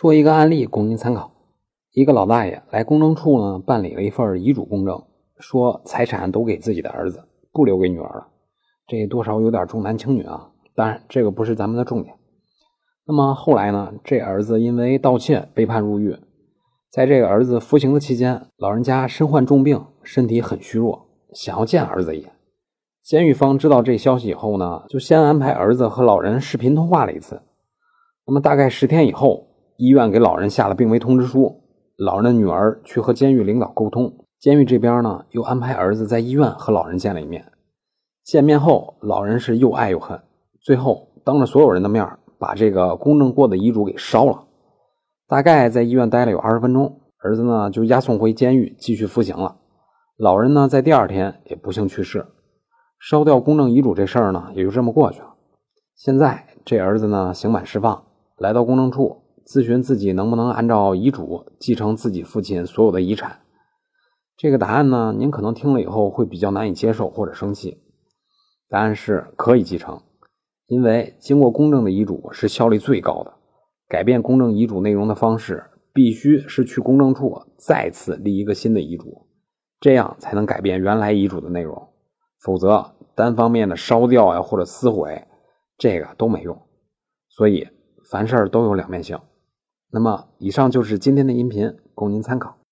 说一个案例供您参考：一个老大爷来公证处呢办理了一份遗嘱公证，说财产都给自己的儿子，不留给女儿了。这多少有点重男轻女啊！当然，这个不是咱们的重点。那么后来呢，这儿子因为盗窃被判入狱。在这个儿子服刑的期间，老人家身患重病，身体很虚弱，想要见儿子一眼。监狱方知道这消息以后呢，就先安排儿子和老人视频通话了一次。那么大概十天以后，医院给老人下了病危通知书，老人的女儿去和监狱领导沟通，监狱这边呢又安排儿子在医院和老人见了一面。见面后，老人是又爱又恨，最后当着所有人的面把这个公证过的遗嘱给烧了。大概在医院待了有二十分钟，儿子呢就押送回监狱继续服刑了。老人呢在第二天也不幸去世，烧掉公证遗嘱这事儿呢也就这么过去了。现在这儿子呢刑满释放，来到公证处咨询自己能不能按照遗嘱继承自己父亲所有的遗产。这个答案呢您可能听了以后会比较难以接受或者生气。答案是可以继承，因为经过公证的遗嘱是效率最高的。改变公证遗嘱内容的方式，必须是去公证处再次立一个新的遗嘱，这样才能改变原来遗嘱的内容。否则，单方面的烧掉呀或者撕毁，这个都没用。所以，凡事都有两面性。那么，以上就是今天的音频，供您参考。